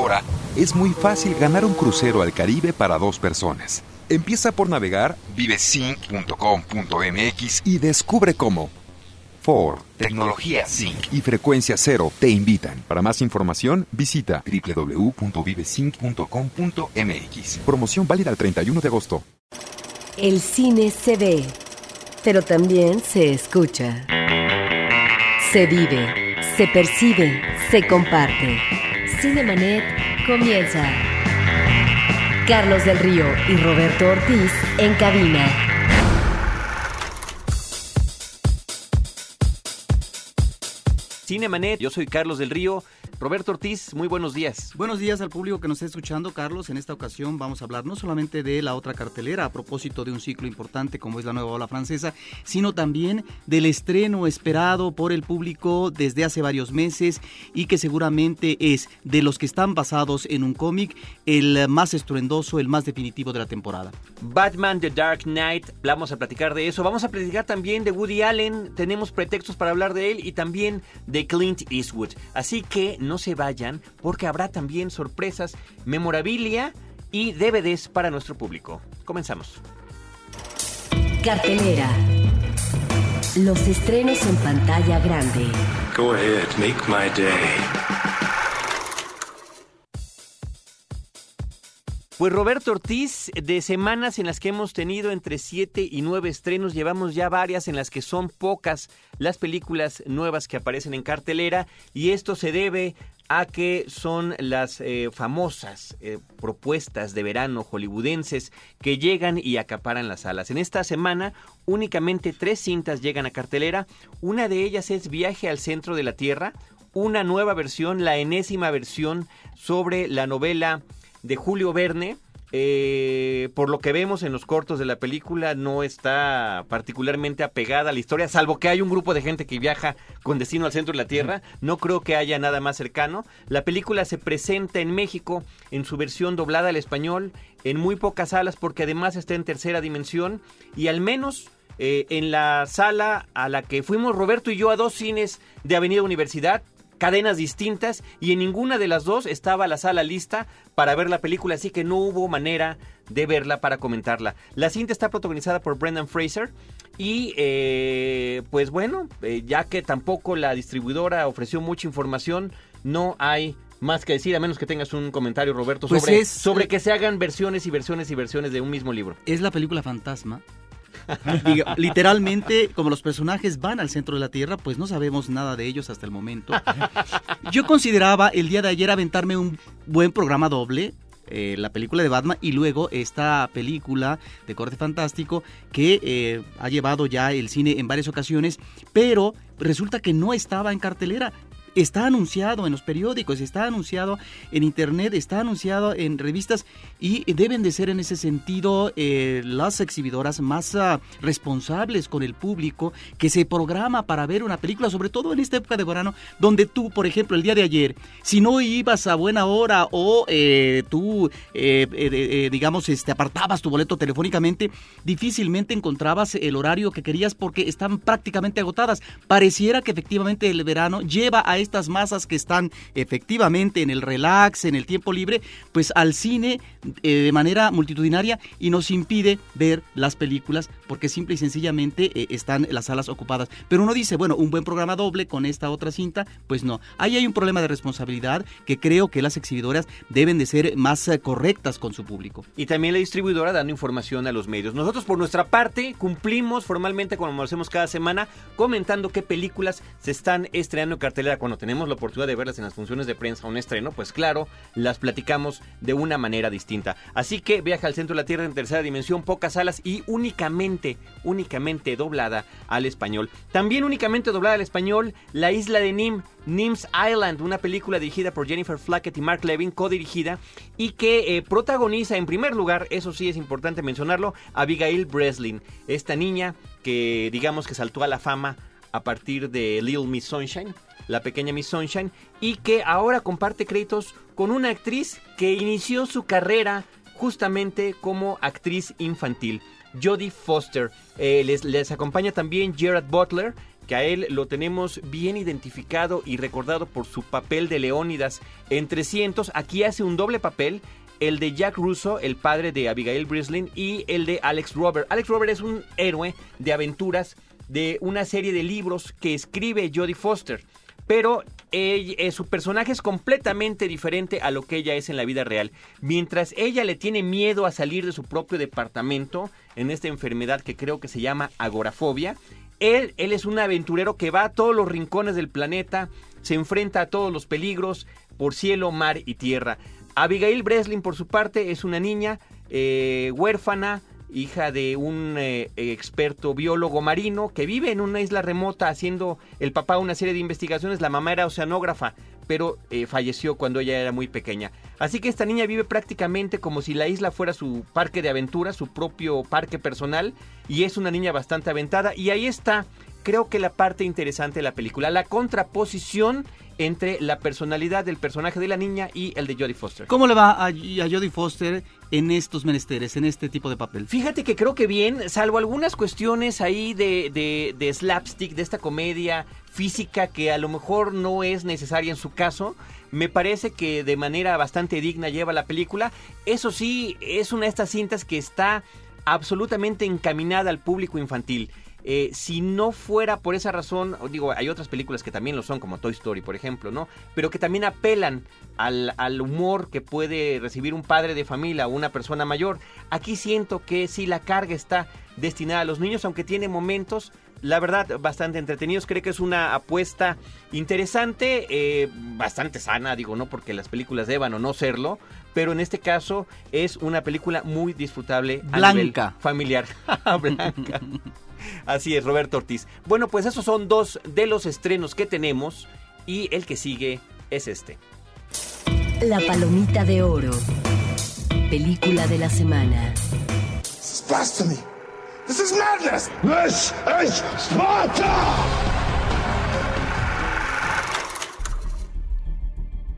Ahora es muy fácil ganar un crucero al Caribe para dos personas. Empieza por navegar vivesync.com.mx y descubre cómo. Ford, tecnología Sync y frecuencia cero te invitan. Para más información, visita www.vivesync.com.mx. Promoción válida el 31 de agosto. El cine se ve, pero también se escucha. Se vive, se percibe, se comparte. Cinemanet comienza. Carlos del Río y Roberto Ortiz en cabina. Cinemanet, yo soy Carlos del Río. Roberto Ortiz, muy buenos días. Buenos días al público que nos está escuchando, Carlos. En esta ocasión vamos a hablar no solamente de la otra cartelera a propósito de un ciclo importante como es la nueva ola francesa, sino también del estreno esperado por el público desde hace varios meses y que seguramente es de los que están basados en un cómic el más estruendoso, el más definitivo de la temporada. Batman The Dark Knight, vamos a platicar de eso. Vamos a platicar también de Woody Allen, tenemos pretextos para hablar de él y también de Clint Eastwood. Así que no se vayan porque habrá también sorpresas, memorabilia y DVDs para nuestro público. Comenzamos. Cartelera. Los estrenos en pantalla grande. Go ahead, make my day. Pues Roberto Ortiz, de semanas en las que hemos tenido entre 7 y 9 estrenos, llevamos ya varias en las que son pocas las películas nuevas que aparecen en cartelera y esto se debe a que son las eh, famosas eh, propuestas de verano hollywoodenses que llegan y acaparan las salas. En esta semana únicamente tres cintas llegan a cartelera. Una de ellas es Viaje al centro de la Tierra, una nueva versión, la enésima versión sobre la novela de Julio Verne. Eh, por lo que vemos en los cortos de la película, no está particularmente apegada a la historia, salvo que hay un grupo de gente que viaja con destino al centro de la Tierra. No creo que haya nada más cercano. La película se presenta en México en su versión doblada al español, en muy pocas salas, porque además está en tercera dimensión y al menos eh, en la sala a la que fuimos Roberto y yo a dos cines de Avenida Universidad, cadenas distintas y en ninguna de las dos estaba la sala lista para ver la película, así que no hubo manera de verla para comentarla. La cinta está protagonizada por Brendan Fraser y eh, pues bueno, eh, ya que tampoco la distribuidora ofreció mucha información, no hay más que decir, a menos que tengas un comentario, Roberto, Pues sobre, es- sobre que se hagan versiones y versiones y versiones de un mismo libro. Es la película fantasma. Literalmente, como los personajes van al centro de la Tierra, pues no sabemos nada de ellos hasta el momento. Yo consideraba el día de ayer aventarme un buen programa doble, eh, la película de Batman y luego esta película de corte fantástico que eh, ha llevado ya el cine en varias ocasiones, pero resulta que no estaba en cartelera. Está anunciado en los periódicos, está anunciado en internet, está anunciado en revistas y deben de ser en ese sentido eh, las exhibidoras más ah, responsables con el público que se programa para ver una película, sobre todo en esta época de verano, donde tú, por ejemplo, el día de ayer, si no ibas a buena hora o eh, tú, eh, digamos, este, apartabas tu boleto telefónicamente, difícilmente encontrabas el horario que querías porque están prácticamente agotadas. Pareciera que efectivamente el verano lleva a estas masas que están efectivamente en el relax, en el tiempo libre, pues al cine eh, de manera multitudinaria y nos impide ver las películas porque simple y sencillamente eh, están las salas ocupadas. Pero uno dice, bueno, un buen programa doble con esta otra cinta, pues no. Ahí hay un problema de responsabilidad que creo que las exhibidoras deben de ser más eh, correctas con su público. Y también la distribuidora dando información a los medios. Nosotros por nuestra parte cumplimos formalmente como lo hacemos cada semana comentando qué películas se están estrenando en cartelera. Cuando tenemos la oportunidad de verlas en las funciones de prensa o un estreno, pues claro, las platicamos de una manera distinta. Así que viaja al centro de la Tierra en tercera dimensión, pocas salas y únicamente, únicamente doblada al español. También únicamente doblada al español, La Isla de Nim, Nim's Island, una película dirigida por Jennifer Flackett y Mark Levin, codirigida, y que eh, protagoniza en primer lugar, eso sí es importante mencionarlo, Abigail Breslin, esta niña que digamos que saltó a la fama a partir de Little Miss Sunshine, la pequeña Miss Sunshine, y que ahora comparte créditos con una actriz que inició su carrera justamente como actriz infantil, Jodie Foster. Eh, les, les acompaña también Gerard Butler, que a él lo tenemos bien identificado y recordado por su papel de Leónidas en 300. Aquí hace un doble papel, el de Jack Russo, el padre de Abigail Breslin, y el de Alex Robert. Alex Robert es un héroe de aventuras de una serie de libros que escribe Jodie Foster. Pero eh, su personaje es completamente diferente a lo que ella es en la vida real. Mientras ella le tiene miedo a salir de su propio departamento en esta enfermedad que creo que se llama agorafobia, él, él es un aventurero que va a todos los rincones del planeta, se enfrenta a todos los peligros por cielo, mar y tierra. Abigail Breslin, por su parte, es una niña eh, huérfana, hija de un eh, experto biólogo marino que vive en una isla remota haciendo el papá una serie de investigaciones. La mamá era oceanógrafa, pero eh, falleció cuando ella era muy pequeña. Así que esta niña vive prácticamente como si la isla fuera su parque de aventura, su propio parque personal, y es una niña bastante aventada. Y ahí está, creo que la parte interesante de la película, la contraposición entre la personalidad del personaje de la niña y el de Jodie Foster. ¿Cómo le va a, a Jodie Foster en estos menesteres, en este tipo de papel? Fíjate que creo que bien, salvo algunas cuestiones ahí de, de, de slapstick, de esta comedia física que a lo mejor no es necesaria en su caso, me parece que de manera bastante digna lleva la película. Eso sí, es una de estas cintas que está absolutamente encaminada al público infantil. Eh, si no fuera por esa razón, digo, hay otras películas que también lo son, como Toy Story, por ejemplo, ¿no? Pero que también apelan al, al humor que puede recibir un padre de familia o una persona mayor. Aquí siento que sí la carga está destinada a los niños, aunque tiene momentos, la verdad, bastante entretenidos. Creo que es una apuesta interesante, eh, bastante sana, digo, no porque las películas deban o no serlo, pero en este caso es una película muy disfrutable a nivel Blanca. familiar. Blanca. Así es, Roberto Ortiz. Bueno, pues esos son dos de los estrenos que tenemos y el que sigue es este. La Palomita de Oro. Película de la semana. This is blasphemy. This is madness. This is Sparta!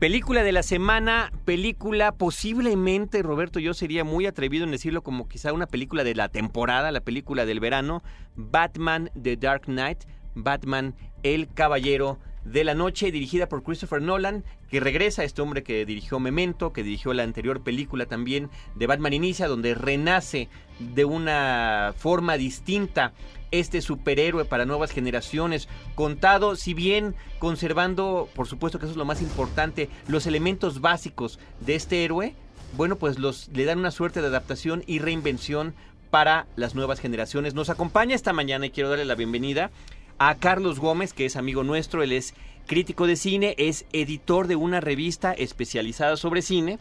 Película de la semana, película posiblemente, Roberto, yo sería muy atrevido en decirlo como quizá una película de la temporada, la película del verano, Batman The Dark Knight, Batman El Caballero de la Noche, dirigida por Christopher Nolan, que regresa este hombre que dirigió Memento, que dirigió la anterior película también de Batman Inicia, donde renace de una forma distinta este superhéroe para nuevas generaciones, contado, si bien conservando, por supuesto que eso es lo más importante, los elementos básicos de este héroe, bueno, pues los le dan una suerte de adaptación y reinvención para las nuevas generaciones. Nos acompaña esta mañana y quiero darle la bienvenida a Carlos Gómez, que es amigo nuestro, él es crítico de cine, es editor de una revista especializada sobre cine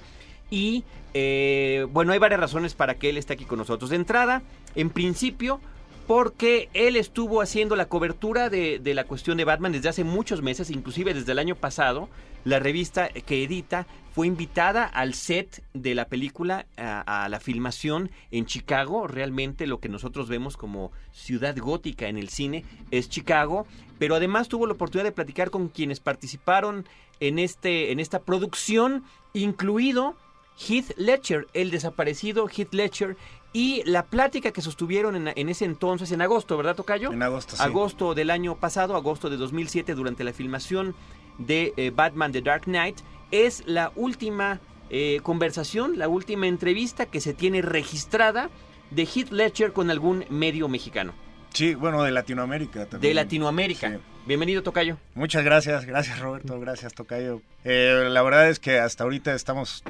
y eh, bueno, hay varias razones para que él esté aquí con nosotros. De entrada, en principio, porque él estuvo haciendo la cobertura de, de, la cuestión de Batman desde hace muchos meses, inclusive desde el año pasado. La revista que edita fue invitada al set de la película, a, la filmación en Chicago. Realmente lo que nosotros vemos como ciudad gótica en el cine es Chicago. Pero además tuvo la oportunidad de platicar con quienes participaron en, este, en esta producción, incluido Heath Ledger, el desaparecido Heath Ledger, y la plática que sostuvieron en, en, ese entonces, en agosto, ¿verdad, Tocayo? En agosto, sí. Agosto del año pasado, agosto de 2007, durante la filmación de eh, Batman The Dark Knight, es la última eh, conversación, la última entrevista que se tiene registrada de Heath Ledger con algún medio mexicano. Sí, bueno, de Latinoamérica también. De Latinoamérica. Sí. Bienvenido, Tocayo. Muchas gracias, gracias Roberto, gracias Tocayo. Eh, la verdad es que hasta ahorita estamos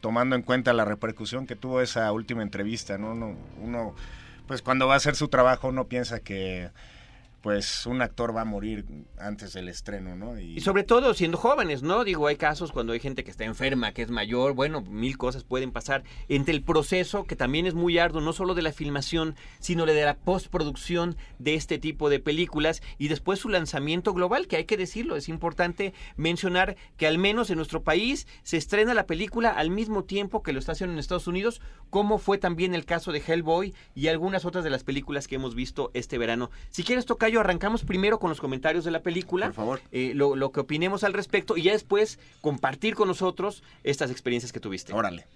tomando en cuenta la repercusión que tuvo esa última entrevista, ¿no? Uno, uno, pues cuando va a hacer su trabajo uno piensa que pues un actor va a morir antes del estreno, ¿no? Y... sobre todo siendo jóvenes, ¿no? Digo, hay casos cuando hay gente que está enferma, que es mayor, bueno, mil cosas pueden pasar. Entre el proceso, que también es muy arduo, no solo de la filmación, sino de la postproducción de este tipo de películas y después su lanzamiento global, que hay que decirlo, es importante mencionar que al menos en nuestro país se estrena la película al mismo tiempo que lo está haciendo en Estados Unidos, como fue también el caso de Hellboy y algunas otras de las películas que hemos visto este verano. Si quieres, Tocayo, arrancamos primero con los comentarios de la película. Por favor. Eh, lo, lo, que opinemos al respecto y ya después compartir con nosotros estas experiencias que tuviste. Órale.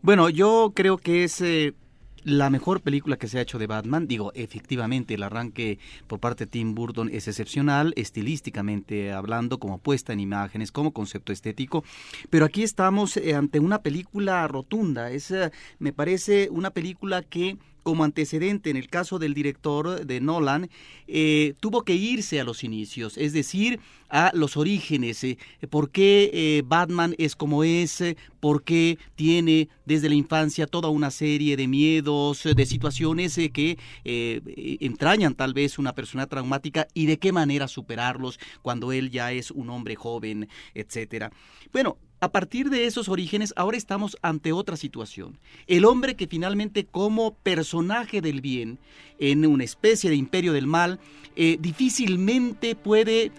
Bueno, yo creo que es eh, la mejor película que se ha hecho de Batman. Digo, efectivamente, el arranque por parte de Tim Burton es excepcional, estilísticamente hablando, como puesta en imágenes, como concepto estético. Pero aquí estamos eh, ante una película rotunda. Es, me parece, una película que como antecedente en el caso del director de Nolan, eh, tuvo que irse a los inicios, es decir, a los orígenes, eh, por qué eh, Batman es como es, por qué tiene desde la infancia toda una serie de miedos, de situaciones que entrañan tal vez una persona traumática y de qué manera superarlos cuando él ya es un hombre joven, etcétera. Bueno, a partir de esos orígenes, ahora estamos ante otra situación. El hombre que finalmente como personaje del bien, en una especie de imperio del mal, eh, difícilmente puede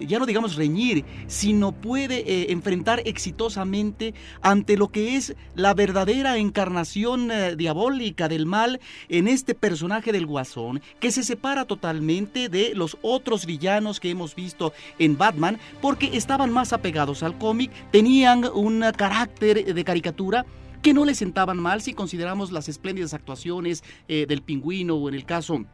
ya no digamos reñir, sino puede eh, enfrentar exitosamente ante lo que es la verdadera encarnación eh, diabólica del mal en este personaje del guasón, que se separa totalmente de los otros villanos que hemos visto en Batman, porque estaban más apegados al cómic, tenían un carácter de caricatura, que no le sentaban mal si consideramos las espléndidas actuaciones del pingüino o en el caso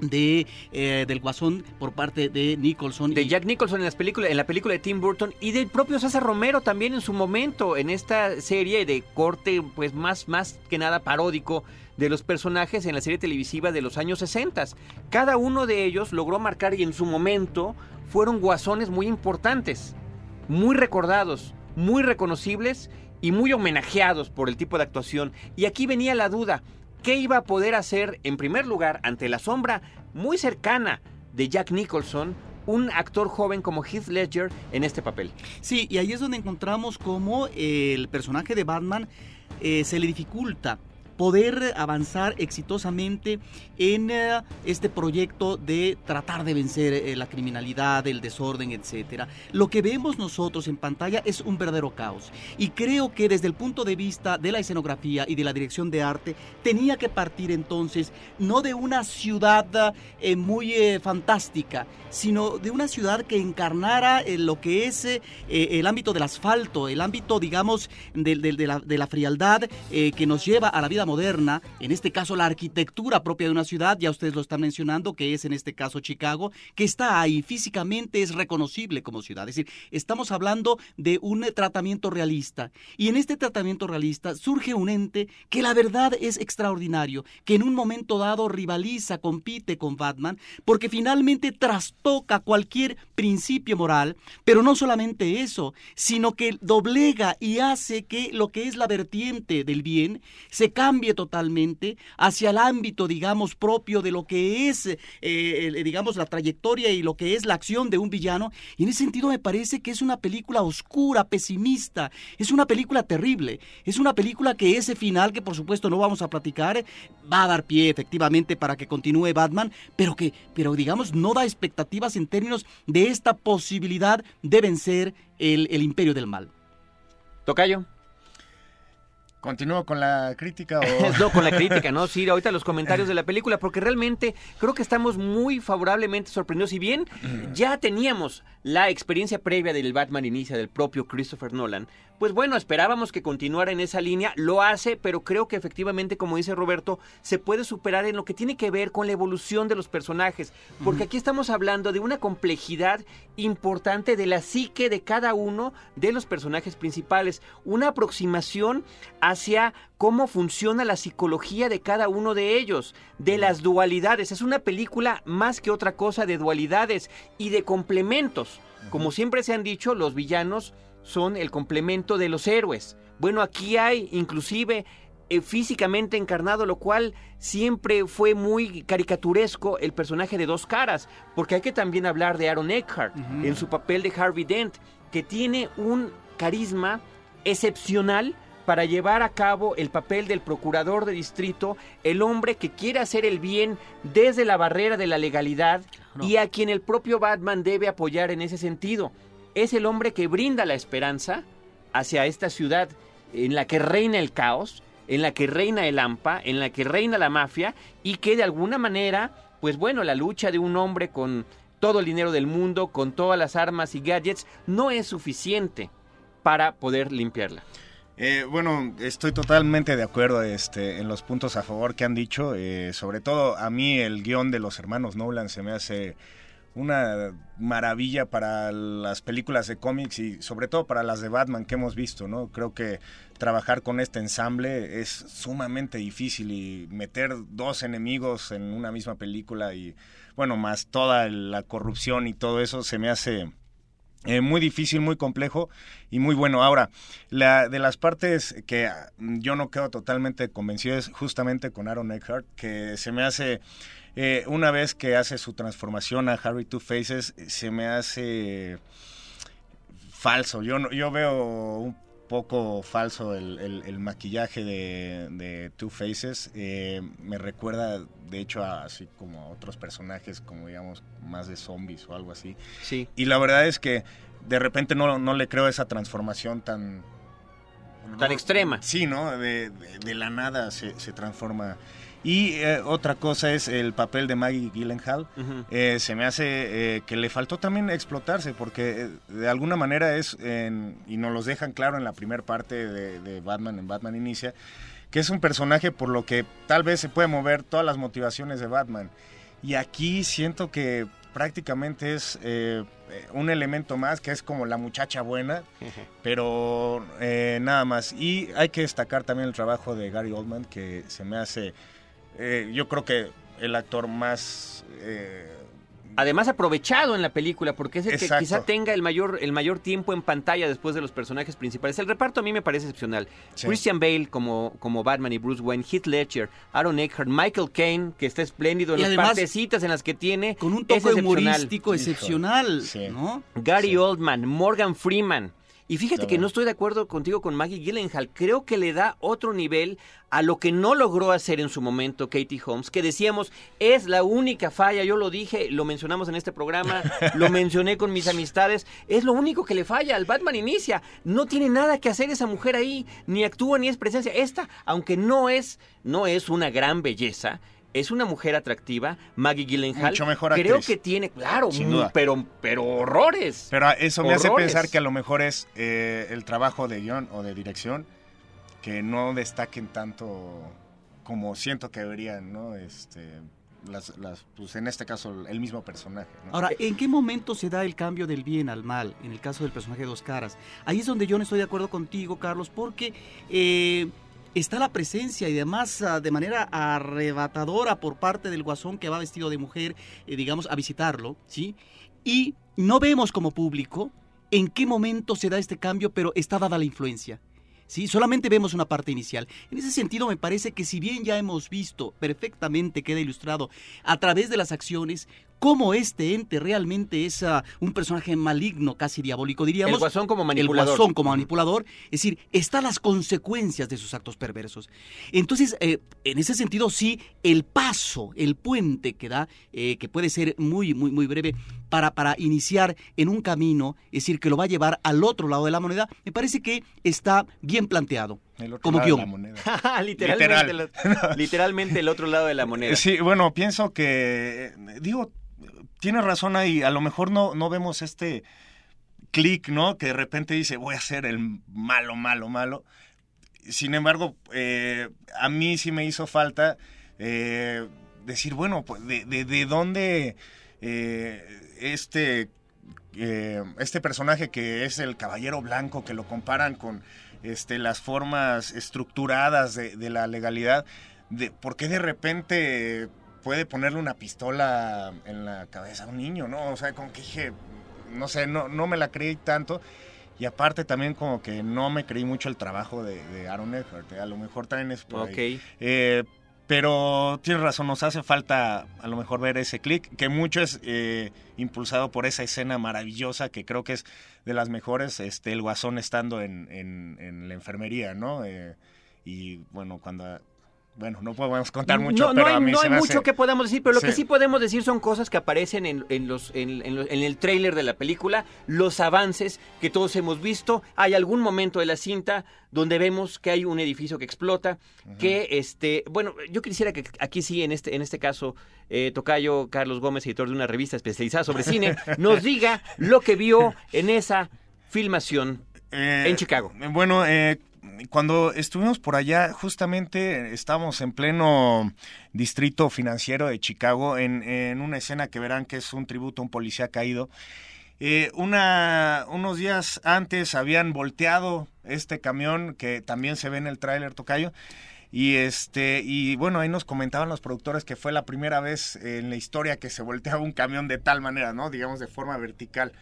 de eh, del Guasón por parte de Nicholson de Jack Nicholson en las películas en la película de Tim Burton y del propio César Romero también en su momento en esta serie de corte pues más más que nada paródico de los personajes en la serie televisiva de los años 60. Cada uno de ellos logró marcar y en su momento fueron guasones muy importantes, muy recordados, muy reconocibles y muy homenajeados por el tipo de actuación. Y aquí venía la duda, ¿Qué iba a poder hacer en primer lugar ante la sombra muy cercana de Jack Nicholson, un actor joven como Heath Ledger en este papel? Sí, y ahí es donde encontramos cómo el personaje de Batman eh, se le dificulta poder avanzar exitosamente en eh, este proyecto de tratar de vencer eh, la criminalidad, el desorden, etcétera. Lo que vemos nosotros en pantalla es un verdadero caos y creo que desde el punto de vista de la escenografía y de la dirección de arte tenía que partir entonces no de una ciudad eh, muy fantástica, sino de una ciudad que encarnara lo que es el ámbito del asfalto, el ámbito, digamos, de, la, de la, frialdad que nos lleva a la vida moderna, en este caso la arquitectura propia de una ciudad, ya ustedes lo están mencionando, que es en este caso Chicago, que está ahí físicamente es reconocible como ciudad. Es decir, estamos hablando de un tratamiento realista. Y en este tratamiento realista surge un ente que la verdad es extraordinario, que en un momento dado rivaliza, compite con Batman, porque finalmente trastoca cualquier principio moral, pero no solamente eso, sino que doblega y hace que lo que es la vertiente del bien se cambie cambie totalmente hacia el ámbito, digamos, propio de lo que es, eh, digamos, la trayectoria y lo que es la acción de un villano. Y en ese sentido me parece que es una película oscura, pesimista, es una película terrible, es una película que ese final, que por supuesto no vamos a platicar, va a dar pie efectivamente para que continúe Batman, pero que, pero digamos, no da expectativas en términos de esta posibilidad de vencer el, el imperio del mal. Tocayo. ¿Continúo con la crítica o...? no, con la crítica, ¿no? Sí, ahorita los comentarios de la película, porque realmente creo que estamos muy favorablemente sorprendidos. Si bien ya teníamos la experiencia previa del Batman Inicia del propio Christopher Nolan, pues bueno, esperábamos que continuara en esa línea, lo hace, pero creo que efectivamente, como dice Roberto, se puede superar en lo que tiene que ver con la evolución de los personajes, porque aquí estamos hablando de una complejidad importante de la psique de cada uno de los personajes principales, una aproximación hacia cómo funciona la psicología de cada uno de ellos, de las dualidades. Es una película más que otra cosa de dualidades y de complementos. Como siempre se han dicho, los villanos son el complemento de los héroes. Bueno, aquí hay inclusive eh, físicamente encarnado, lo cual siempre fue muy caricaturesco el personaje de dos caras, porque hay que también hablar de Aaron Eckhart en su papel de Harvey Dent, que tiene un carisma excepcional para llevar a cabo el papel del procurador de distrito, el hombre que quiere hacer el bien desde la barrera de la legalidad y a quien el propio Batman debe apoyar en ese sentido es el hombre que brinda la esperanza hacia esta ciudad en la que reina el caos, en la que reina el AMPA, en la que reina la mafia y que de alguna manera, pues bueno, la lucha de un hombre con todo el dinero del mundo, con todas las armas y gadgets, no es suficiente para poder limpiarla. Eh, bueno, estoy totalmente de acuerdo este, en los puntos a favor que han dicho. Eh, sobre todo a mí el guion de los hermanos Nolan se me hace una maravilla para las películas de cómics y sobre todo para las de Batman que hemos visto, ¿no? Creo que trabajar con este ensamble es sumamente difícil y meter dos enemigos en una misma película y bueno, más toda la corrupción y todo eso se me hace eh, muy difícil, muy complejo y muy bueno. Ahora, la, de las partes que yo no quedo totalmente convencido es justamente con Aaron Eckhart, que se me hace eh, una vez que hace su transformación a Harry Two Faces, se me hace falso. Yo, yo veo un poco falso el, maquillaje de, Two Faces. Eh, me recuerda, de hecho, a, así como a otros personajes, como digamos, más de zombies o algo así. Sí. Y la verdad es que de repente no, no le creo esa transformación tan... Tan extrema. Sí, ¿no? De, de, la nada se, se transforma y eh, otra cosa es el papel de Maggie Gyllenhaal. Eh, se me hace eh, que le faltó también explotarse, porque de alguna manera es, y nos los dejan claro en la primera parte de, Batman, en Batman Inicia, que es un personaje por lo que tal vez se puede mover todas las motivaciones de Batman. Y aquí siento que prácticamente es un elemento más que es como la muchacha buena, pero nada más. Y hay que destacar también el trabajo de Gary Oldman, que se me hace eh, yo creo que el actor más... Eh, Además aprovechado en la película, porque es el que quizá tenga el mayor, el mayor tiempo en pantalla después de los personajes principales. El reparto a mí me parece excepcional. Christian Bale como, como Batman y Bruce Wayne, Heath Ledger, Aaron Eckhart, Michael Caine, que está espléndido en las partecitas en las que tiene. Con un toque humorístico excepcional, ¿no? Gary Oldman, Morgan Freeman. Y fíjate que no estoy de acuerdo contigo con Maggie Gyllenhaal. Creo que le da otro nivel a lo que no logró hacer en su momento Katie Holmes, que decíamos es la única falla. Yo lo dije, lo mencionamos en este programa, lo mencioné con mis amistades. Es lo único que le falla al Batman Inicia. No tiene nada que hacer esa mujer ahí, ni actúa ni es presencia. Esta, aunque no es, no es una gran belleza, es una mujer atractiva, Maggie Gyllenhaal. Mucho mejor Creo que tiene, claro, pero pero horrores. Pero eso me hace pensar que a lo mejor es eh, el trabajo de guion o de dirección que no destaquen tanto como siento que deberían, ¿no? Este, las, las, pues en este caso el mismo personaje. Ahora, ¿en qué momento se da el cambio del bien al mal en el caso del personaje de Dos Caras? Ahí es donde yo no estoy de acuerdo contigo, Carlos, porque eh, está la presencia y además ah, de manera arrebatadora por parte del guasón que va vestido de mujer, eh, digamos, a visitarlo, ¿sí? Y no vemos como público en qué momento se da este cambio, pero está dada la influencia. ¿Sí? Solamente vemos una parte inicial. En ese sentido, me parece que si bien ya hemos visto perfectamente, queda ilustrado a través de las acciones, cómo este ente realmente es ah, un personaje maligno, casi diabólico, diríamos. El guasón como manipulador. El guasón como manipulador. Es decir, están las consecuencias de sus actos perversos. Entonces, eh, en ese sentido, sí, el paso, el puente que da, eh, que puede ser muy, muy, muy breve, para, para iniciar en un camino, es decir, que lo va a llevar al otro lado de la moneda, me parece que está bien planteado. El otro como lado de la moneda. literalmente, literalmente el otro lado de la moneda. Sí, bueno, pienso que, digo, tienes razón ahí, a lo mejor no, no vemos este clic, ¿no? Que de repente dice, voy a ser el malo, malo, malo. Sin embargo, eh, a mí sí me hizo falta eh, decir, bueno, pues, de, de, dónde eh, este, este personaje que es el caballero blanco, que lo comparan con este, las formas estructuradas de, de la legalidad, de, ¿por qué de repente puede ponerle una pistola en la cabeza a un niño, ¿no? O sea, como que dije, no sé, no, no me la creí tanto. Y aparte también como que no me creí mucho el trabajo de, Aaron Eckhart. ¿eh? A lo mejor también es por ahí. Eh, pero tienes razón, nos hace falta a lo mejor ver ese clic, que mucho es eh, impulsado por esa escena maravillosa que creo que es de las mejores, este, el guasón estando en, en, en la enfermería, ¿no? y bueno, cuando bueno, no podemos contar mucho, no, pero hay, a mí no hay mucho que podamos decir, pero lo que sí. podemos decir son cosas que aparecen en, en los, en, en, el tráiler de la película, los avances que todos hemos visto. Hay algún momento de la cinta donde vemos que hay un edificio que explota, que este, bueno, yo quisiera que aquí sí, en este, en este caso, eh, Tocayo Carlos Gómez, editor de una revista especializada sobre cine, nos diga lo que vio en esa filmación eh, en Chicago. Bueno, eh, cuando estuvimos por allá, justamente estábamos en pleno distrito financiero de Chicago, en, en una escena que verán que es un tributo a un policía caído. Eh, una, unos días antes habían volteado este camión que también se ve en el tráiler Tocayo. Y este, y bueno, ahí nos comentaban los productores que fue la primera vez en la historia que se volteaba un camión de tal manera, ¿no? Digamos de forma vertical.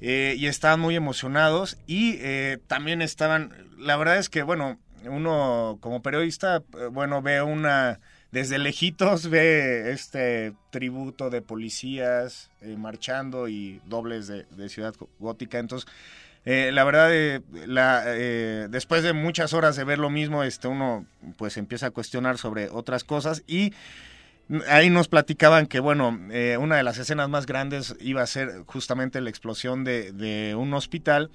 Eh, y estaban muy emocionados y eh, también estaban, la verdad es que, bueno, uno como periodista, eh, bueno, ve una, desde lejitos ve este tributo de policías marchando y dobles de, Ciudad Gótica, entonces... la verdad, la, después de muchas horas de ver lo mismo, este, uno pues empieza a cuestionar sobre otras cosas y Ahí nos platicaban que, bueno, eh, una de las escenas más grandes iba a ser justamente la explosión de, un hospital.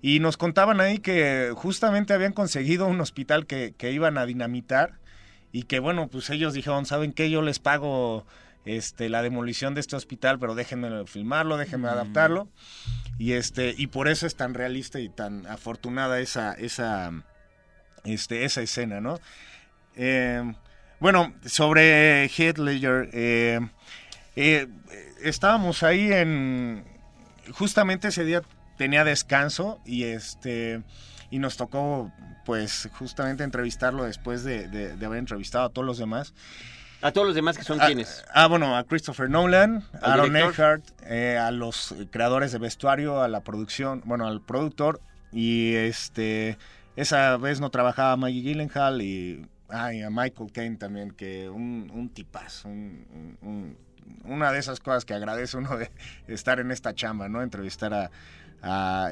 Y nos contaban ahí que justamente habían conseguido un hospital que, iban a dinamitar y que, bueno, pues ellos dijeron, ¿saben qué? Yo les pago este, la demolición de este hospital, pero déjenme filmarlo, déjenme mm. adaptarlo. Y, este, y por eso es tan realista y tan afortunada esa, esa, este, esa escena, ¿no? Eh, bueno, sobre Heath Ledger, eh, eh, estábamos ahí en... Justamente ese día tenía descanso y este y nos tocó pues justamente entrevistarlo después de, haber entrevistado a todos los demás. A todos los demás que son quienes. Ah, bueno, a Christopher Nolan, a Aaron Eckhart, eh, a los creadores de vestuario, a la producción, bueno, al productor y este esa vez no trabajaba Maggie Gyllenhaal y Ay, a Michael Caine también, que un, un tipazo, una de esas cosas que agradece uno de estar en esta chamba, ¿no? Entrevistar a,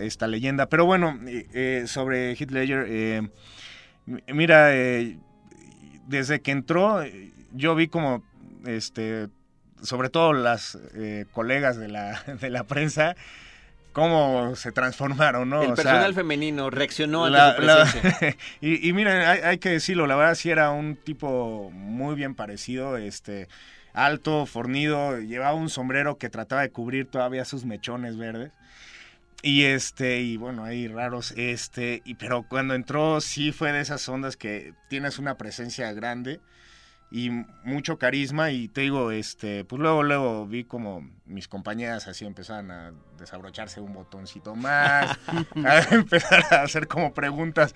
esta leyenda. Pero bueno, eh, eh, sobre Heath Ledger, eh, mira, desde que entró, yo vi como, este, sobre todo las colegas de la, de la prensa, cómo se transformaron, ¿no? El personal femenino reaccionó a la, presencia. y, miren, hay, que decirlo, la verdad sí era un tipo muy bien parecido, este alto, fornido, llevaba un sombrero que trataba de cubrir todavía sus mechones verdes. Y este, y bueno, ahí raros, este, y pero cuando entró sí fue de esas ondas que tienes una presencia grande y mucho carisma y te digo, este, pues luego, luego vi como mis compañeras así empezaban a desabrocharse un botoncito más, a empezar a hacer como preguntas,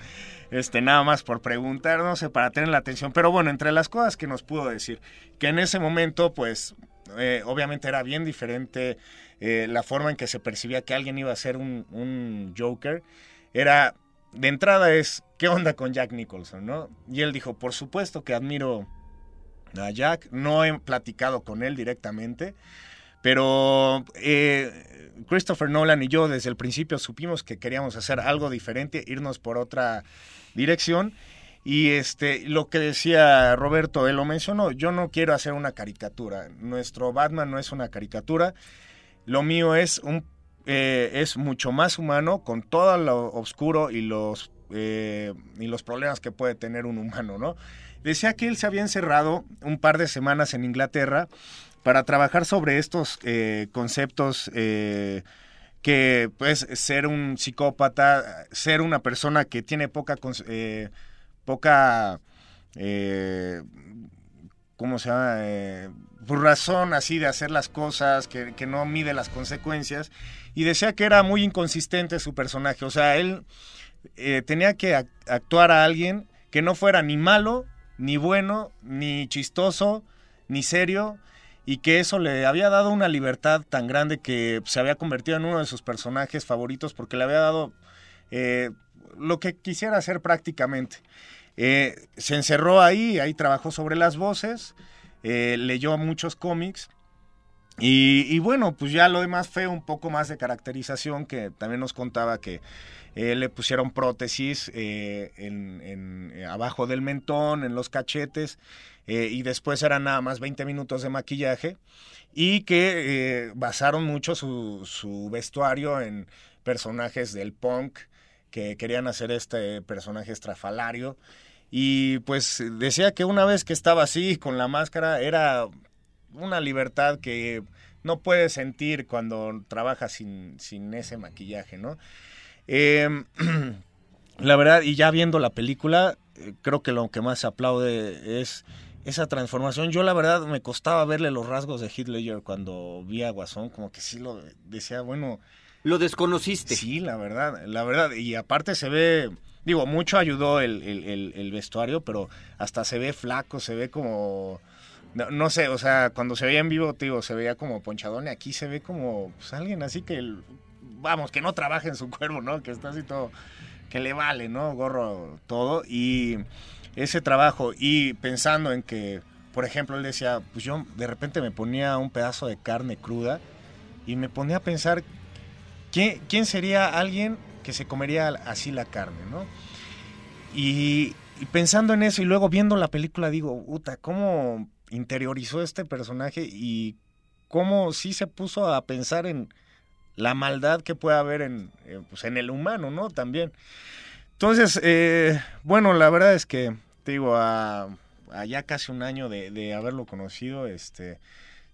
este, nada más por preguntar, no sé, para tener la atención, pero bueno, entre las cosas que nos pudo decir, que en ese momento, pues, eh, obviamente era bien diferente eh, la forma en que se percibía que alguien iba a ser un, un Joker, era, de entrada es, ¿qué onda con Jack Nicholson, no? Y él dijo, por supuesto que admiro a Jack. No he platicado con él directamente, pero eh, Christopher Nolan y yo desde el principio supimos que queríamos hacer algo diferente, irnos por otra dirección. Y este, lo que decía Roberto, él lo mencionó, yo no quiero hacer una caricatura. Nuestro Batman no es una caricatura. Lo mío es un eh, es mucho más humano con todo lo oscuro y los eh, y los problemas que puede tener un humano, ¿no? Decía que él se había encerrado un par de semanas en Inglaterra para trabajar sobre estos eh, conceptos eh, que pues ser un psicópata, ser una persona que tiene poca eh, poca ¿cómo se llama? Por razón así de hacer las cosas, que, que, no mide las consecuencias. Y decía que era muy inconsistente su personaje. O sea, él tenía que actuar a alguien que no fuera ni malo ni bueno, ni chistoso, ni serio, y que eso le había dado una libertad tan grande que se había convertido en uno de sus personajes favoritos porque le había dado eh, lo que quisiera hacer prácticamente. Eh, se encerró ahí, ahí trabajó sobre las voces, eh, leyó muchos cómics. Y, bueno, pues ya lo demás fue un poco más de caracterización que también nos contaba que eh, le pusieron prótesis eh, en, eh, abajo del mentón, en los cachetes, y después eran nada más 20 minutos de maquillaje, y que basaron mucho su, vestuario en personajes del punk, que querían hacer este personaje estrafalario. Y pues decía que una vez que estaba así, con la máscara, era una libertad que no puedes sentir cuando trabajas sin ese maquillaje, ¿no? Em, la verdad, y ya viendo la película, eh, creo que lo que más aplaude es esa transformación. Yo la verdad me costaba verle los rasgos de Ledger cuando vi a Guasón, como que sí lo decía, bueno... Lo desconociste. Sí, la verdad, la verdad. Y aparte se ve, digo, mucho ayudó el, el, el, vestuario, pero hasta se ve flaco, se ve como... No, no, sé, o sea, cuando se veía en vivo, digo, se veía como ponchadón y aquí se ve como pues, alguien así que, vamos, que no trabaja en su cuerpo, ¿no? Que está así todo, que le vale, ¿no? Gorro todo. Y ese trabajo y pensando en que, por ejemplo, él decía, pues yo de repente me ponía un pedazo de carne cruda y me ponía a pensar, ¿quién, quién sería alguien que se comería así la carne, ¿no? Y, pensando en eso y luego viendo la película digo, puta, ¿cómo interiorizó este personaje y cómo sí se puso a pensar en la maldad que puede haber en, eh, pues en el humano, ¿no? También. Entonces, eh, bueno, la verdad es que digo, a, ya casi un año de, haberlo conocido, este,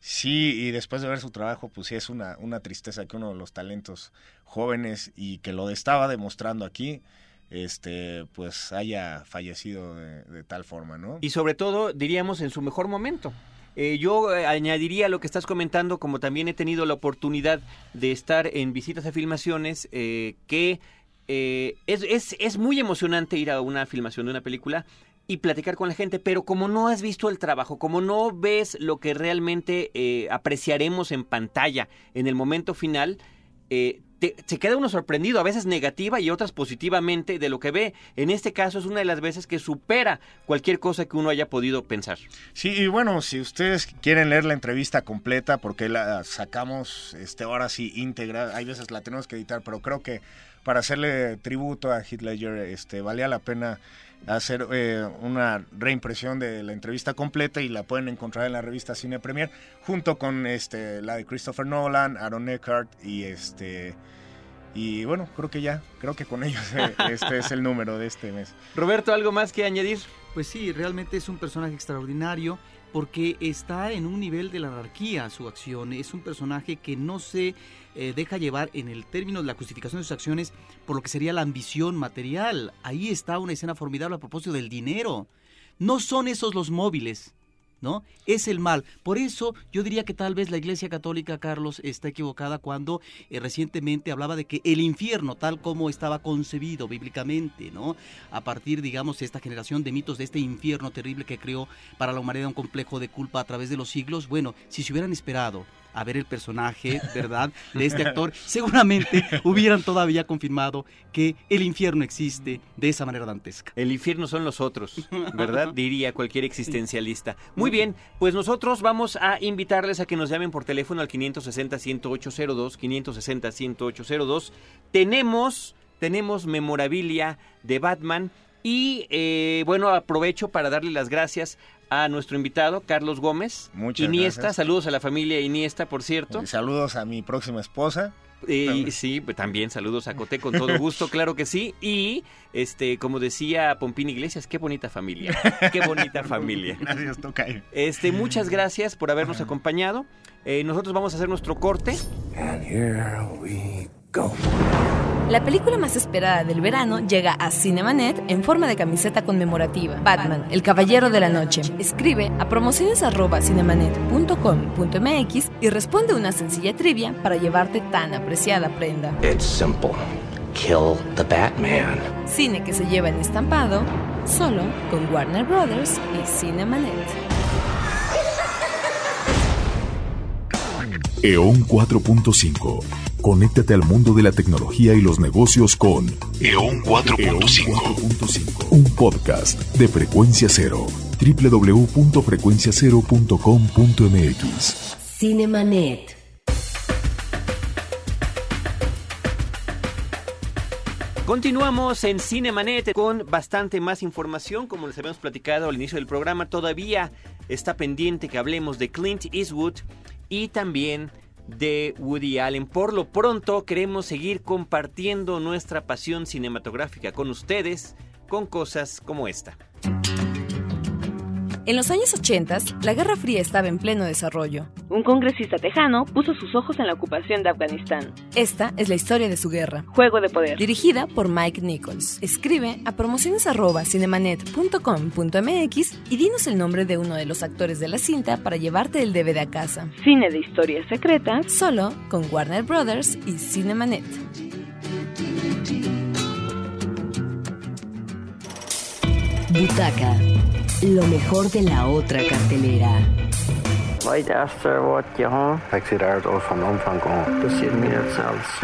sí, y después de ver su trabajo, pues sí es una, una tristeza que uno de los talentos jóvenes y que lo estaba demostrando aquí, este, pues haya fallecido de, tal forma, ¿no? Y sobre todo, diríamos, en su mejor momento. Eh, yo eh, añadiría lo que estás comentando, como también he tenido la oportunidad de estar en visitas a filmaciones, eh, que es, es, es muy emocionante ir a una filmación de una película y platicar con la gente, pero como no has visto el trabajo, como no ves lo que realmente eh, apreciaremos en pantalla en el momento final, se queda uno sorprendido, a veces negativa y otras positivamente de lo que ve. En este caso es una de las veces que supera cualquier cosa que uno haya podido pensar. Sí, y bueno, si ustedes quieren leer la entrevista completa, porque la sacamos este, ahora sí íntegra, hay veces la tenemos que editar, pero creo que para hacerle tributo a Ledger, este, valía la pena hacer eh, una reimpresión de la entrevista completa y la pueden encontrar en la revista Cine Premier junto con este la de Christopher Nolan, Aaron Eckhart y este y bueno, creo que ya, creo que con ellos eh, este es el número de este mes. Roberto, ¿algo más que añadir? Pues sí, realmente es un personaje extraordinario porque está en un nivel de la anarquía su acción. Es un personaje que no se eh, deja llevar en el término de la justificación de sus acciones por lo que sería la ambición material. Ahí está una escena formidable a propósito del dinero. No son esos los móviles, Es el mal. Por eso yo diría que tal vez la Iglesia Católica, Carlos, está equivocada cuando eh, recientemente hablaba de que el infierno, tal como estaba concebido bíblicamente, ¿no? A partir, digamos, de esta generación de mitos de este infierno terrible que creó para la humanidad un complejo de culpa a través de los siglos, bueno, si se hubieran esperado a ver el personaje, ¿verdad? De este actor, seguramente hubieran todavía confirmado que el infierno existe de esa manera dantesca. El infierno son los otros, ¿verdad? Diría cualquier existencialista. Muy bien, pues nosotros vamos a invitarles a que nos llamen por teléfono al 560-10802, 560-10802. Tenemos, tenemos memorabilia de Batman. Y eh, bueno, aprovecho para darle las gracias a nuestro invitado, Carlos Gómez. Muchas Iniesta, saludos a la familia Iniesta, por cierto. Y saludos a mi próxima esposa. Y sí, pues, también saludos a Coté con todo gusto, claro que sí. Y este, como decía Pompín Iglesias, qué bonita familia. Qué bonita familia. Gracias, Tocayo. Este, muchas gracias por habernos acompañado. Eh, nosotros vamos a hacer nuestro corte. And here we go. La película más esperada del verano llega a Cinemanet en forma de camiseta conmemorativa. Batman, el Caballero de la Noche. Escribe a promociones@cinemanet.com.mx y responde una sencilla trivia para llevarte tan apreciada prenda. It's simple. Kill the Batman. Cine que se lleva en estampado solo con Warner Brothers y Cinemanet. EON 4.5 Conéctate al mundo de la tecnología y los negocios con EON 4.5, un podcast de frecuencia cero. www.frecuenciacero.com.mx. Cinemanet. Continuamos en Cinemanet con bastante más información, como les habíamos platicado al inicio del programa. Todavía está pendiente que hablemos de Clint Eastwood y también de Woody Allen. Por lo pronto queremos seguir compartiendo nuestra pasión cinematográfica con ustedes con cosas como esta. En los años 80, la Guerra Fría estaba en pleno desarrollo. Un congresista tejano puso sus ojos en la ocupación de Afganistán. Esta es la historia de su guerra. Juego de poder. Dirigida por Mike Nichols. Escribe a promociones@cinemanet.com.mx y dinos el nombre de uno de los actores de la cinta para llevarte el DVD a casa. Cine de historia secreta. Solo con Warner Brothers y Cinemanet. Butaca, lo mejor de la otra cartelera. Light after wat je hoor. Ik zie daar het van omvang komen. Dus je meer zelfs.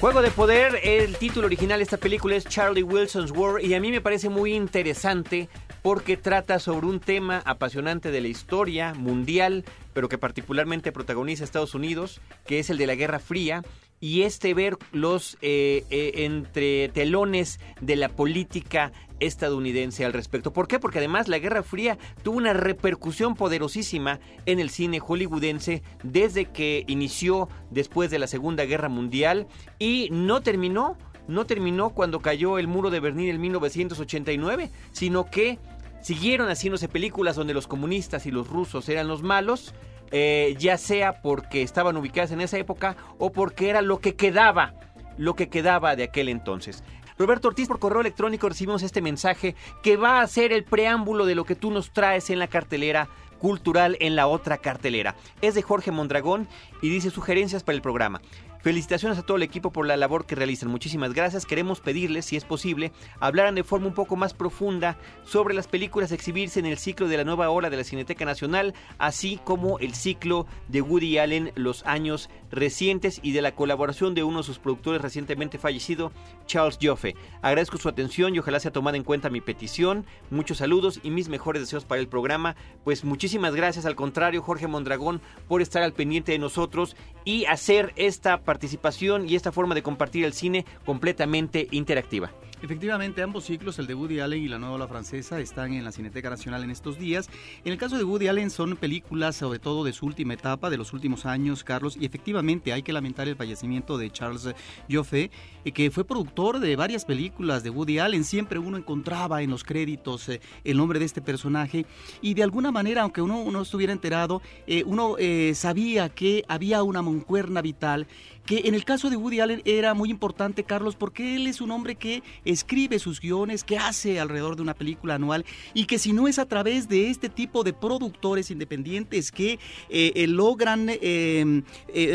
Juego de Poder, el título original de esta película es Charlie Wilson's War y a mí me parece muy interesante porque trata sobre un tema apasionante de la historia mundial, pero que particularmente protagoniza Estados Unidos, que es el de la Guerra Fría y este ver los eh, eh, entre telones de la política estadounidense al respecto. ¿Por qué? Porque además la Guerra Fría tuvo una repercusión poderosísima en el cine hollywoodense desde que inició después de la Segunda Guerra Mundial y no terminó, no terminó cuando cayó el muro de Berlín en 1989, sino que siguieron haciéndose películas donde los comunistas y los rusos eran los malos eh, ya sea porque estaban ubicadas en esa época o porque era lo que quedaba, lo que quedaba de aquel entonces. Roberto Ortiz, por correo electrónico recibimos este mensaje que va a ser el preámbulo de lo que tú nos traes en la cartelera cultural en la otra cartelera. Es de Jorge Mondragón y dice sugerencias para el programa. Felicitaciones a todo el equipo por la labor que realizan. Muchísimas gracias. Queremos pedirles, si es posible, hablaran de forma un poco más profunda sobre las películas a exhibirse en el ciclo de la nueva ola de la Cineteca Nacional, así como el ciclo de Woody Allen los años recientes y de la colaboración de uno de sus productores recientemente fallecido, Charles Joffe. Agradezco su atención y ojalá sea tomada en cuenta mi petición. Muchos saludos y mis mejores deseos para el programa. Pues muchísimas gracias, al contrario, Jorge Mondragón, por estar al pendiente de nosotros y hacer esta participación y esta forma de compartir el cine completamente interactiva. Efectivamente, ambos ciclos, el de Woody Allen y la nueva ola francesa, están en la Cineteca Nacional en estos días. En el caso de Woody Allen son películas sobre todo de su última etapa, de los últimos años, Carlos, y efectivamente hay que lamentar el fallecimiento de Charles Joffe, eh, que fue productor de varias películas de Woody Allen. Siempre uno encontraba en los créditos eh, el nombre de este personaje y de alguna manera, aunque uno no estuviera enterado, eh, uno sabía que había una moncuerna vital que en el caso de Woody Allen era muy importante, Carlos, porque él es un hombre que escribe sus guiones, que hace alrededor de una película anual y que si no es a través de este tipo de productores independientes que eh, eh, logran eh,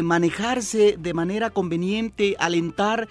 manejarse de manera conveniente, alentar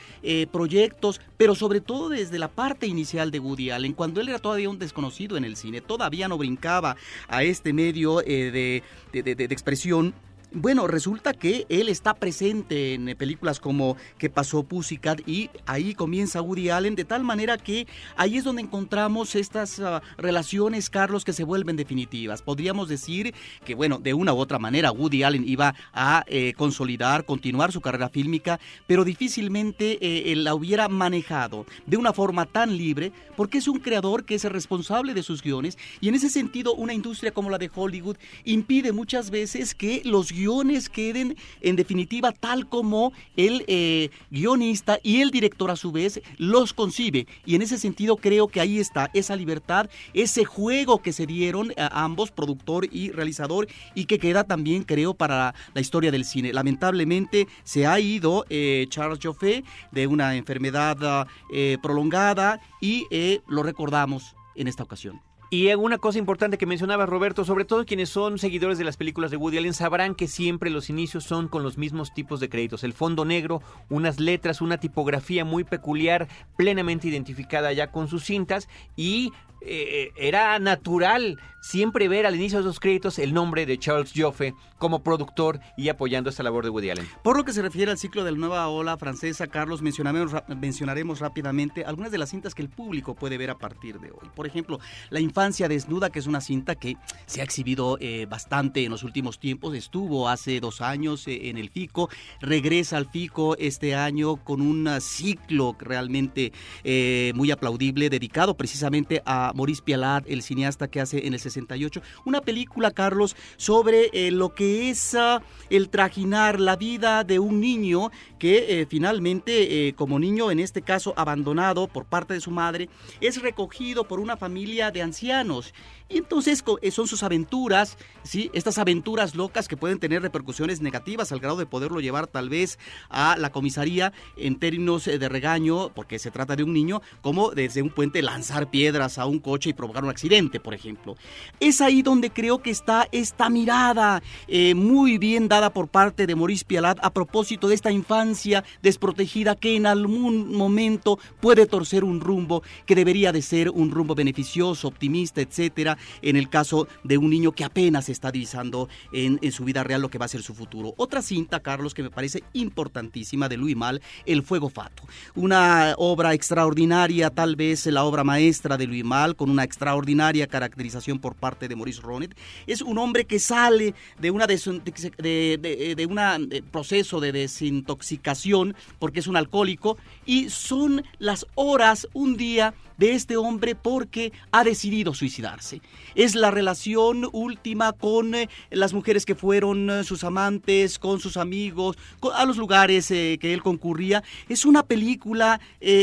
proyectos, pero sobre todo desde la parte inicial de Woody Allen, cuando él era todavía un desconocido en el cine, todavía no brincaba a este medio de, de expresión bueno, resulta que él está presente en películas como ¿Qué pasó Pussycat? y ahí comienza Woody Allen de tal manera que ahí es donde encontramos estas ah, relaciones, Carlos, que se vuelven definitivas. Podríamos decir que, bueno, de una u otra manera Woody Allen iba a eh, consolidar, continuar su carrera fílmica, pero difícilmente eh, la hubiera manejado de una forma tan libre porque es un creador que es el responsable de sus guiones y en ese sentido una industria como la de Hollywood impide muchas veces que los guiones queden en definitiva tal como el eh, guionista y el director a su vez los concibe. Y en ese sentido creo que ahí está esa libertad, ese juego que se dieron a ambos, productor y realizador, y que queda también creo para la historia del cine. Lamentablemente se ha ido eh, Charles Joffe de una enfermedad eh, prolongada y lo recordamos en esta ocasión. Y una cosa importante que mencionaba Roberto, sobre todo quienes son seguidores de las películas de Woody Allen sabrán que siempre los inicios son con los mismos tipos de créditos. El fondo negro, unas letras, una tipografía muy peculiar, plenamente identificada ya con sus cintas y eh, era natural siempre ver al inicio de esos créditos el nombre de Charles Joffe como productor y apoyando esta labor de Woody Allen. Por lo que se refiere al ciclo de la nueva ola francesa, Carlos, mencionaremos, mencionaremos rápidamente algunas de las cintas que el público puede ver a partir de hoy. Por ejemplo, La infancia desnuda, que es una cinta que se ha exhibido eh, bastante en los últimos tiempos, estuvo hace dos años eh, en el FICO, regresa al FICO este año con un ciclo realmente muy aplaudible dedicado precisamente a Maurice Pialat, el cineasta que hace en el 68. Una película, Carlos, sobre eh, lo que es ah, el trajinar la vida de un niño que eh, finalmente, eh, como niño, en este caso abandonado por parte de su madre, es recogido por una familia de ancianos. Y entonces eh, son sus aventuras, ¿sí? Estas aventuras locas que pueden tener repercusiones negativas al grado de poderlo llevar tal vez a la comisaría en términos eh, de regaño, porque se trata de un niño, como desde un puente lanzar piedras a un coche y provocar un accidente, por ejemplo. Es ahí donde creo que está esta mirada eh, muy bien dada por parte de Maurice Pialat a propósito de esta infancia desprotegida que en algún momento puede torcer un rumbo que debería de ser un rumbo beneficioso, optimista, etcétera, en el caso de un niño que apenas está divisando en, su vida real lo que va a ser su futuro. Otra cinta, Carlos, que me parece importantísima de Louis Mal, El Fuego Fato. Una obra extraordinaria, tal vez la obra maestra de Louis Mal, con una extraordinaria caracterización por parte de Maurice Ronet. Es un hombre que sale de una de, de un eh, proceso de desintoxicación porque es un alcohólico y son las horas, un día de este hombre porque ha decidido suicidarse. Es la relación última con eh, las mujeres que fueron eh, sus amantes, con sus amigos, a los lugares eh, que él concurría. Es una película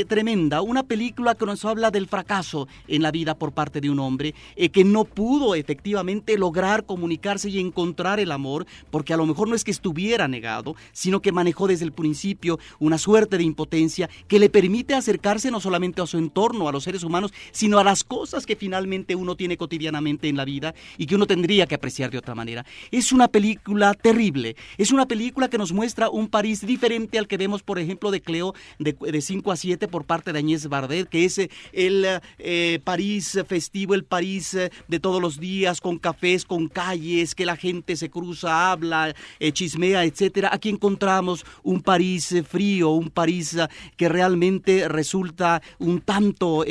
tremenda, una película que nos habla del fracaso en la vida por parte de un hombre que no pudo efectivamente lograr comunicarse y encontrar el amor, porque a lo mejor no es que estuviera negado, sino que manejó desde el principio una suerte de impotencia que le permite acercarse no solamente a su entorno, a los seres humanos, sino a las cosas que finalmente uno tiene cotidianamente en la vida y que uno tendría que apreciar de otra manera. Es una película terrible, es una película que nos muestra un París diferente al que vemos, por ejemplo, de Cleo de 5 a 7 por parte de Agnès Bardet, que es eh, el eh, París festivo, el París eh, de todos los días, con cafés, con calles, que la gente se cruza, habla, chismea, etcétera. Aquí encontramos un París frío, un París que realmente resulta un tanto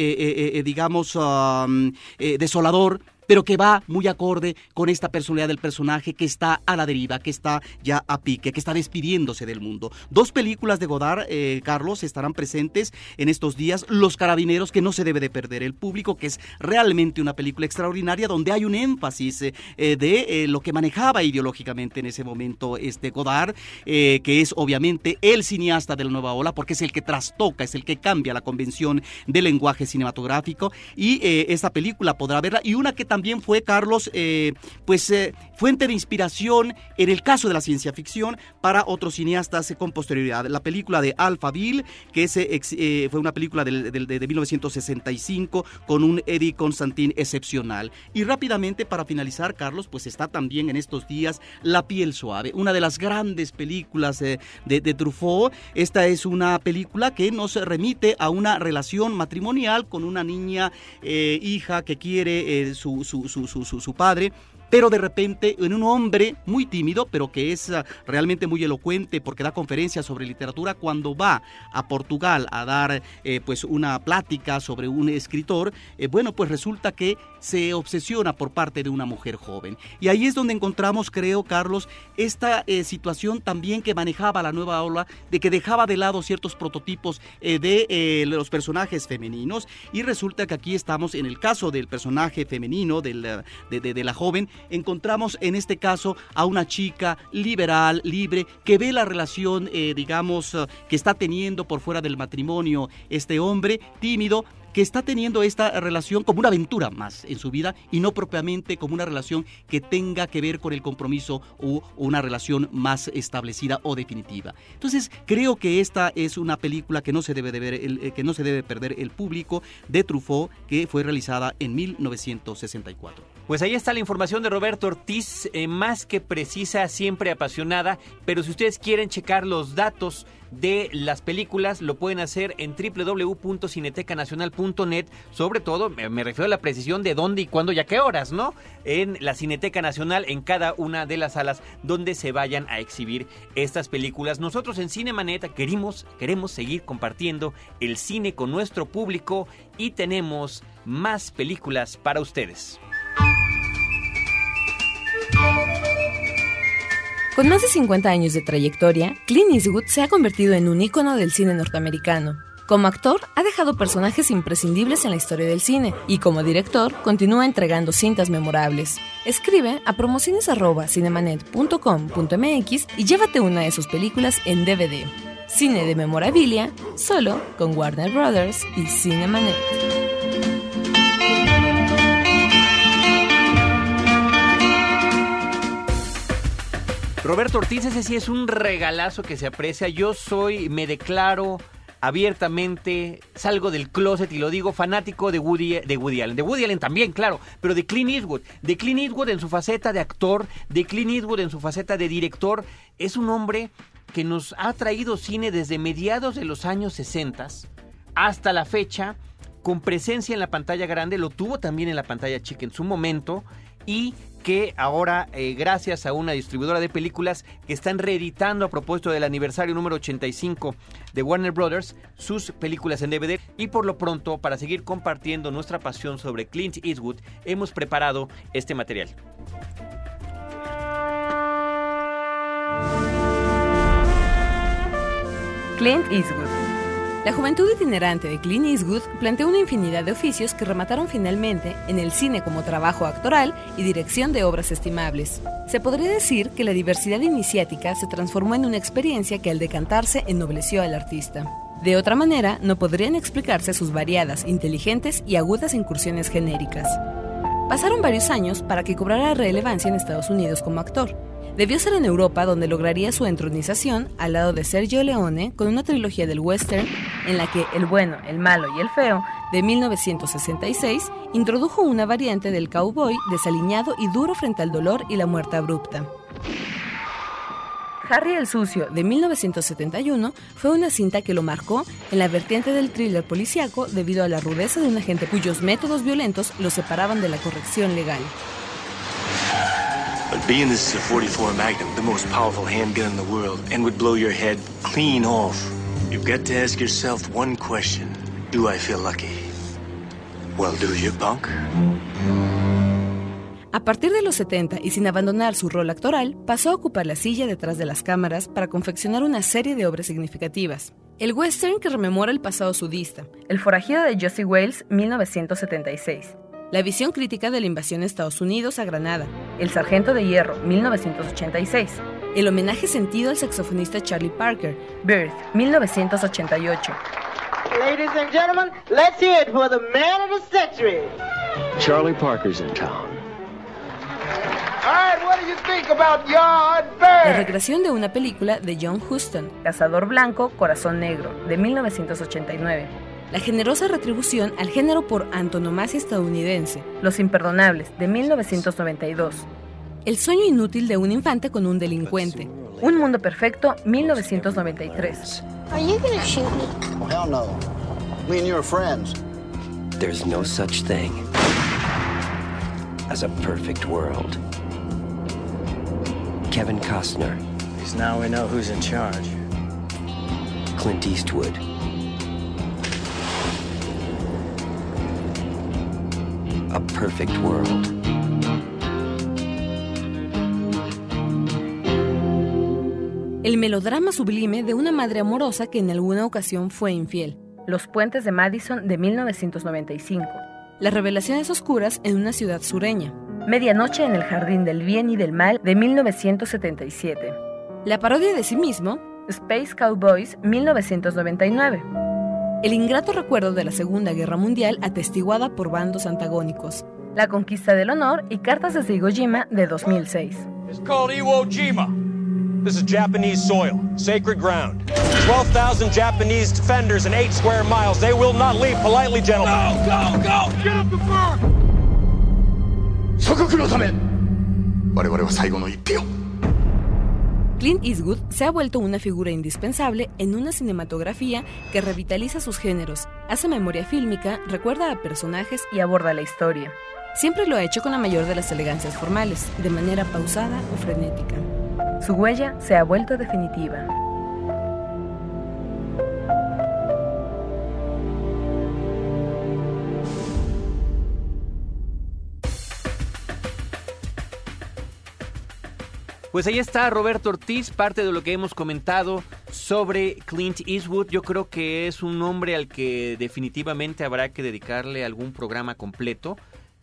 digamos, um, desolador pero que va muy acorde con esta personalidad del personaje que está a la deriva, que está ya a pique, que está despidiéndose del mundo. Dos películas de Godard, eh, Carlos, estarán presentes en estos días. Los Carabineros, que no se debe de perder el público, que es realmente una película extraordinaria donde hay un énfasis eh, eh, de lo que manejaba ideológicamente en ese momento este Godard, que es obviamente el cineasta de la nueva ola, porque es el que trastoca, es el que cambia la convención del lenguaje cinematográfico. Y esta película podrá verla. Y una que fue, Carlos, eh, pues eh, fuente de inspiración en el caso de la ciencia ficción para otros cineastas con posterioridad. La película de Alphaville, que ese, eh, fue una película de, de, 1965 con un Eddie Constantin excepcional. Y rápidamente, para finalizar, Carlos, pues está también en estos días La piel suave, una de las grandes películas de, de Truffaut. Esta es una película que nos remite a una relación matrimonial con una niña hija que quiere su, su, su, su, su padre pero de repente en un hombre muy tímido, pero que es ah, realmente muy elocuente porque da conferencias sobre literatura, cuando va a Portugal a dar eh, pues una plática sobre un escritor, eh, bueno, pues resulta que se obsesiona por parte de una mujer joven. Y ahí es donde encontramos, creo, Carlos, esta eh, situación también que manejaba la nueva ola, de que dejaba de lado ciertos prototipos de los personajes femeninos, y resulta que aquí estamos en el caso del personaje femenino, de, de la joven, encontramos en este caso a una chica liberal, libre, que ve la relación, eh, digamos, eh, que está teniendo por fuera del matrimonio este hombre tímido, que está teniendo esta relación como una aventura más en su vida y no propiamente como una relación que tenga que ver con el compromiso o una relación más establecida o definitiva. Entonces, creo que esta es una película que no se debe de ver, eh, que no se debe perder el público de Truffaut, que fue realizada en 1964. Pues ahí está la información de Roberto Ortiz, eh, más que precisa, siempre apasionada, pero si ustedes quieren checar los datos de las películas, lo pueden hacer en www.cinetecanacional.net, sobre todo me refiero a la precisión de dónde y cuándo y a qué horas, ¿no? En la Cineteca Nacional, en cada una de las salas donde se vayan a exhibir estas películas. Nosotros en Cinemanet queremos, queremos seguir compartiendo el cine con nuestro público y tenemos más películas para ustedes. Con más de 50 años de trayectoria, Clint Eastwood se ha convertido en un ícono del cine norteamericano. Como actor, ha dejado personajes imprescindibles en la historia del cine y como director continúa entregando cintas memorables. Escribe a promociones.cinemanet.com.mx y llévate una de sus películas en DVD. Cine de memorabilia, solo con Warner Brothers y Cinemanet. Roberto Ortiz, ese sí es un regalazo que se aprecia. Yo soy, me declaro abiertamente, salgo del closet y lo digo, fanático de Woody, de Woody Allen. De Woody Allen también, claro, pero de Clint Eastwood. De Clint Eastwood en su faceta de actor, de Clint Eastwood en su faceta de director. Es un hombre que nos ha traído cine desde mediados de los años 60 hasta la fecha, con presencia en la pantalla grande, lo tuvo también en la pantalla chica en su momento y que ahora, eh, gracias a una distribuidora de películas que están reeditando a propósito del aniversario número 85 de Warner Brothers, sus películas en DVD. Y por lo pronto, para seguir compartiendo nuestra pasión sobre Clint Eastwood, hemos preparado este material. Clint Eastwood. La juventud itinerante de Clint Eastwood planteó una infinidad de oficios que remataron finalmente en el cine como trabajo actoral y dirección de obras estimables. Se podría decir que la diversidad iniciática se transformó en una experiencia que al decantarse ennobleció al artista. De otra manera, no podrían explicarse sus variadas, inteligentes y agudas incursiones genéricas. Pasaron varios años para que cobrara relevancia en Estados Unidos como actor. Debió ser en Europa donde lograría su entronización al lado de Sergio Leone con una trilogía del western en la que El bueno, el malo y el feo de 1966 introdujo una variante del cowboy desaliñado y duro frente al dolor y la muerte abrupta. Harry el Sucio de 1971 fue una cinta que lo marcó en la vertiente del thriller policíaco debido a la rudeza de un agente cuyos métodos violentos lo separaban de la corrección legal. But being this is a 44 Magnum, the most powerful handgun in the world, and would blow your head clean off, you've got to ask yourself one question. Do I feel lucky? Well, do you, punk? A partir de los 70 y sin abandonar su rol actoral, pasó a ocupar la silla detrás de las cámaras para confeccionar una serie de obras significativas. El western que rememora el pasado sudista, El forajido de Josie Wales, 1976. La visión crítica de la invasión de Estados Unidos a Granada, El Sargento de Hierro, 1986. El homenaje sentido al saxofonista Charlie Parker, Birth, 1988. Ladies and gentlemen, let's hear it for the man of the century. Charlie Parker's in town. All right, what do you think about Yard La recreación de una película de John Huston, Cazador Blanco, Corazón Negro, de 1989. La generosa retribución al género por antonomasia estadounidense, Los Imperdonables, de 1992. El sueño inútil de un infante con un delincuente, Un Mundo Perfecto, 1993. Are you gonna shoot me? Oh, hell no. Me and you are friends. There's no such thing as a perfect world. Kevin Costner, Because now we know who's in charge. Clint Eastwood. A perfect world. El melodrama sublime de una madre amorosa que en alguna ocasión fue infiel. Los puentes de Madison de 1995. Las revelaciones oscuras en una ciudad sureña. Medianoche en el Jardín del Bien y del Mal de 1977. La parodia de sí mismo, Space Cowboys 1999 El ingrato recuerdo de la Segunda Guerra Mundial atestiguada por bandos antagónicos. La conquista del honor y cartas desde Iwo Jima de 2006. It's called Iwo Jima. This is Japanese soil, sacred ground. 12,000 Japanese defenders in eight square miles. They will not leave politely, gentlemen. Go, go, go! Get up the bird! 祖国のため我々は最後の一票 Clint Eastwood se ha vuelto una figura indispensable en una cinematografía que revitaliza sus géneros, hace memoria fílmica, recuerda a personajes y aborda la historia. Siempre lo ha hecho con la mayor de las elegancias formales, de manera pausada o frenética. Su huella se ha vuelto definitiva. Pues ahí está Roberto Ortiz, parte de lo que hemos comentado sobre Clint Eastwood. Yo creo que es un hombre al que definitivamente habrá que dedicarle algún programa completo.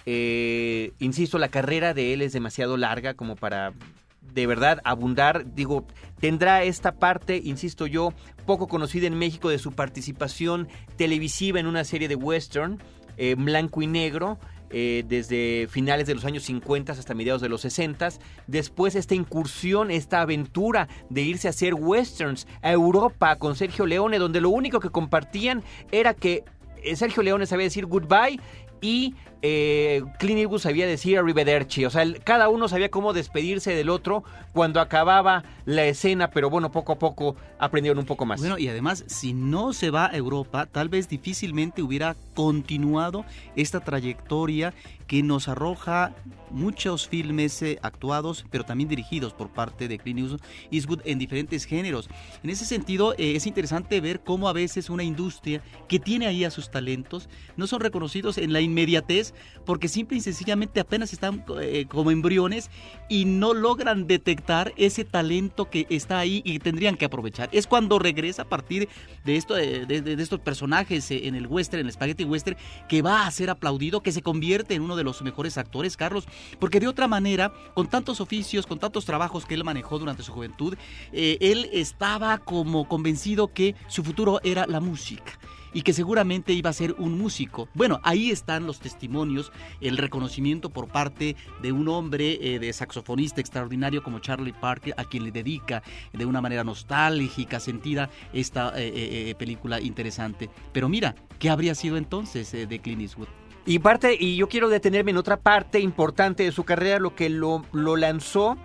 Eh, insisto, la carrera de él es demasiado larga como para de verdad abundar. Digo, tendrá esta parte, insisto yo, poco conocida en México de su participación televisiva en una serie de western, eh, blanco y negro. Eh, desde finales de los años 50 hasta mediados de los 60. Después esta incursión, esta aventura de irse a hacer westerns a Europa con Sergio Leone, donde lo único que compartían era que eh, Sergio Leone sabía decir goodbye y eh, Clint sabía decir arrivederci. O sea, cada uno sabía cómo despedirse del otro cuando acababa la escena, pero bueno, poco a poco aprendieron un poco más. Bueno, y además, si no se va a Europa, tal vez difícilmente hubiera continuado esta trayectoria que nos arroja muchos filmes eh, actuados, pero también dirigidos por parte de Clint Eastwood en diferentes géneros. En ese sentido, eh, es interesante ver cómo a veces una industria que tiene ahí a sus talentos no son reconocidos en la inmediatez porque simple y sencillamente apenas están eh, como embriones y no logran detectar ese talento que está ahí y tendrían que aprovechar. Es cuando regresa a partir de, esto, de, estos personajes en el western, en el spaghetti western, que va a ser aplaudido, que se convierte en uno de los mejores actores, Carlos, porque de otra manera, con tantos oficios, con tantos trabajos que él manejó durante su juventud, eh, él estaba como convencido que su futuro era la música y que seguramente iba a ser un músico. Bueno, ahí están los testimonios, el reconocimiento por parte de un hombre eh, de saxofonista extraordinario como Charlie Parker, a quien le dedica de una manera nostálgica, sentida, esta eh, película interesante. Pero mira, ¿qué habría sido entonces de Clint Eastwood? Y parte, y yo quiero detenerme en otra parte importante de su carrera, lo que lo, lo lanzó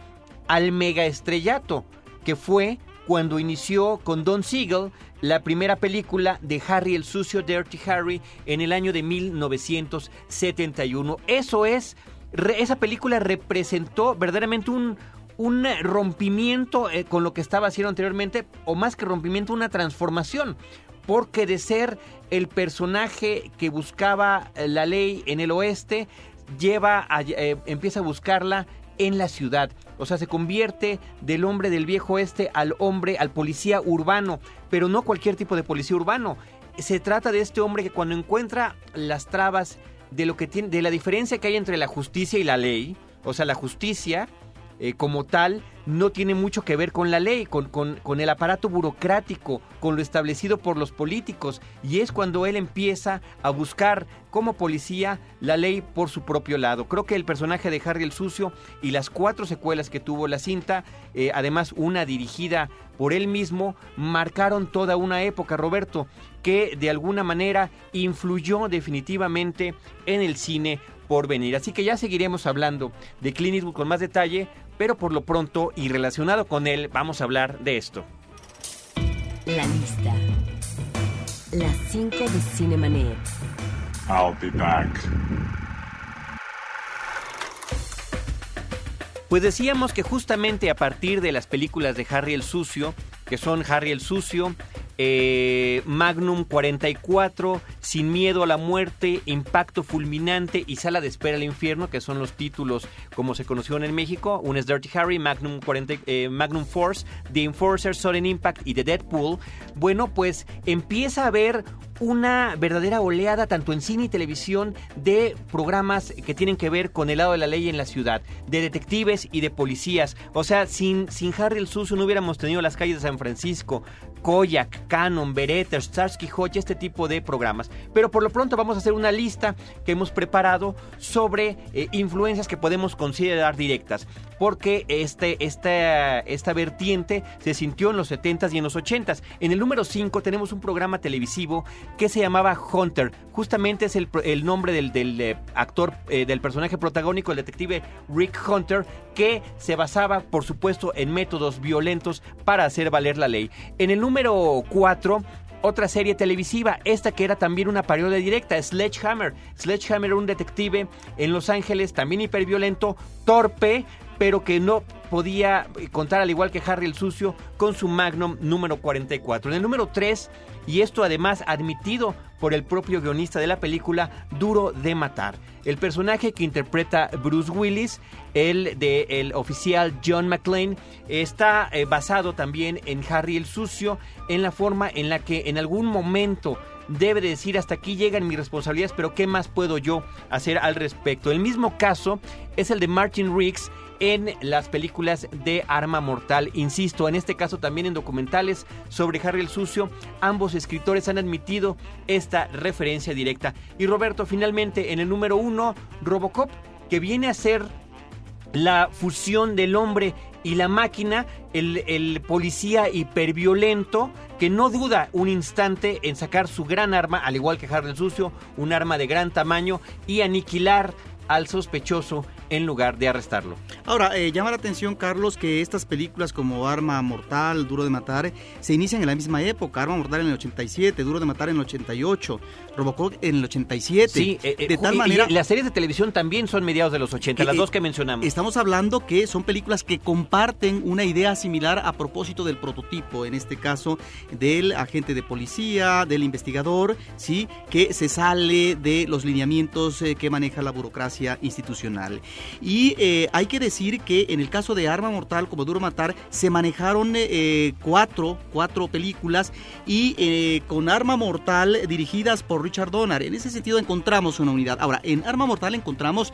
al mega estrellato, que fue cuando inició con Don Siegel la primera película de Harry el Sucio, Dirty Harry, en el año de 1971. Eso es, esa película representó verdaderamente un, un rompimiento eh, con lo que estaba haciendo anteriormente, o más que rompimiento, una transformación porque de ser el personaje que buscaba eh, la ley en el oeste, lleva eh, empieza a buscarla en la ciudad. O sea, se convierte del hombre del viejo oeste al hombre, al policía urbano, pero no cualquier tipo de policía urbano. Se trata de este hombre que cuando encuentra las trabas de lo que tiene, de la diferencia que hay entre la justicia y la ley, o sea, la justicia eh, como tal no tiene mucho que ver con la ley, con, con, el aparato burocrático, con lo establecido por los políticos. Y es cuando él empieza a buscar como policía la ley por su propio lado. Creo que el personaje de Harry el Sucio y las cuatro secuelas que tuvo la cinta, eh, además una dirigida por él mismo, marcaron toda una época, Roberto, que de alguna manera influyó definitivamente en el cine por venir. Así que ya seguiremos hablando de Clint Eastwood con más detalle, pero por lo pronto y relacionado con él vamos a hablar de esto. La lista. Las 5 de Cinemanet. I'll be back. Pues decíamos que justamente a partir de las películas de Harry el Sucio, que son Harry el Sucio, eh, Magnum 44, Sin Miedo a la Muerte, Impacto Fulminante y Sala de Espera al Infierno, que son los títulos como se conocieron en México. Un es Dirty Harry, Magnum, 40, eh, Magnum Force, The Enforcer, Sudden Impact y The Deadpool. Bueno, pues empieza a haber una verdadera oleada tanto en cine y televisión de programas que tienen que ver con el lado de la ley en la ciudad, de detectives y de policías. O sea, sin, sin Harry el Sucio no hubiéramos tenido las calles de San Francisco, Koyak, Canon, Beretta, Starsky Hodge, este tipo de programas. Pero por lo pronto vamos a hacer una lista que hemos preparado sobre eh, influencias que podemos considerar directas. Porque este, esta, esta vertiente se sintió en los 70s y en los 80s. En el número 5 tenemos un programa televisivo que se llamaba Hunter. Justamente es el, nombre del, eh, actor, eh, del personaje protagónico, el detective Rick Hunter, que se basaba, por supuesto, en métodos violentos para hacer valer la ley. En el número 4 otra serie televisiva, esta que era también una parodia directa, Sledgehammer. Sledgehammer era un detective en Los Ángeles, también hiperviolento, torpe, pero que no podía contar al igual que Harry el Sucio con su Magnum número 44. En el número 3, y esto además admitido por el propio guionista de la película Duro de Matar. El personaje que interpreta Bruce Willis, el de el oficial John McClane, está eh, basado también en Harry el Sucio, en la forma en la que en algún momento debe de decir hasta aquí llegan mis responsabilidades, pero ¿qué más puedo yo hacer al respecto? El mismo caso es el de Martin Riggs en las películas de Arma Mortal. Insisto, en este caso también en documentales sobre Harry el Sucio, ambos escritores han admitido esta referencia directa. Y Roberto, finalmente, en el número uno, Robocop, que viene a ser la fusión del hombre y la máquina, el, el, policía hiperviolento que no duda un instante en sacar su gran arma, al igual que Harry el Sucio, un arma de gran tamaño y aniquilar al sospechoso en lugar de arrestarlo. Ahora, eh, llama la atención, Carlos, que estas películas como Arma Mortal, Duro de Matar, se inician en la misma época. Arma Mortal en el 87, Duro de Matar en el 88, Robocop en el 87. Sí, eh, eh, de tal y, manera... Y las series de televisión también son mediados de los 80, las dos que mencionamos. Estamos hablando que son películas que comparten una idea similar a propósito del prototipo, en este caso del agente de policía, del investigador, ¿sí? que se sale de los lineamientos que maneja la burocracia institucional. Y eh, hay que decir que en el caso de Arma Mortal, como Duro Matar, se manejaron eh, cuatro, cuatro películas y eh, con Arma Mortal dirigidas por Richard Donner. En ese sentido encontramos una unidad. Ahora, en Arma Mortal encontramos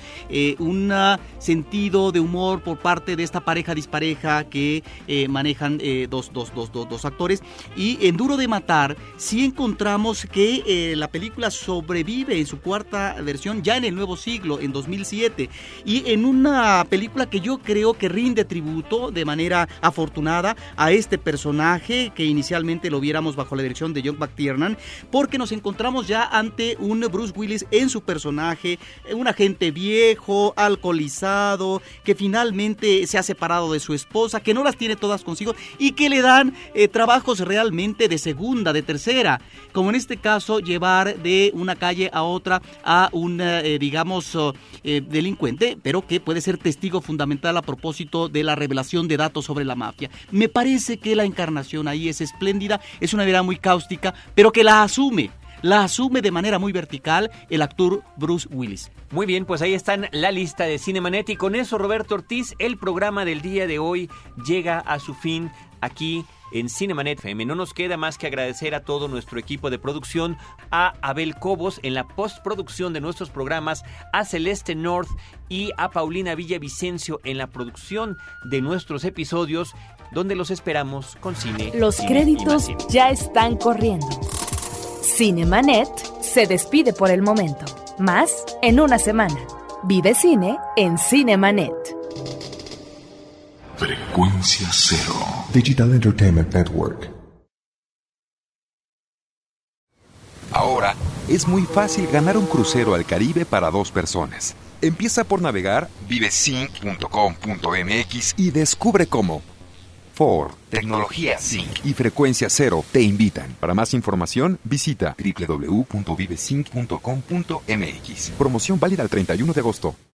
un sentido de humor por parte de esta pareja dispareja que manejan dos, dos, dos, dos, actores. Y en Duro de Matar sí encontramos que la película sobrevive en su cuarta versión ya en el nuevo siglo, en 2007 y en una película que yo creo que rinde tributo de manera afortunada a este personaje que inicialmente lo viéramos bajo la dirección de John McTiernan, porque nos encontramos ya ante un Bruce Willis en su personaje, un agente viejo, alcoholizado, que finalmente se ha separado de su esposa, que no las tiene todas consigo y que le dan eh, trabajos realmente de segunda, de tercera, como en este caso llevar de una calle a otra a un, eh, digamos, eh, delincuente pero que puede ser testigo fundamental a propósito de la revelación de datos sobre la mafia. Me parece que la encarnación ahí es espléndida, es una verdad muy cáustica, pero que la asume la asume de manera muy vertical el actor Bruce Willis. Muy bien, pues ahí está la lista de Cinemanet y con eso Roberto Ortiz, el programa del día de hoy llega a su fin aquí en Cinemanet FM. No nos queda más que agradecer a todo nuestro equipo de producción, a Abel Cobos en la postproducción de nuestros programas, a Celeste North y a Paulina Villavicencio en la producción de nuestros episodios, donde los esperamos con cine. Los créditos ya están corriendo. Cinemanet se despide por el momento. Más en una semana. Vive cine en Cinemanet. Frecuencia Cero. Digital Entertainment Network. Ahora es muy fácil ganar un crucero al Caribe para dos personas. Empieza por navegar vivesync.com.mx y descubre cómo. Ford, Tecnología Sync y Frecuencia Cero te invitan. Para más información, visita www.vivesync.com.mx. Promoción válida el 31 de agosto.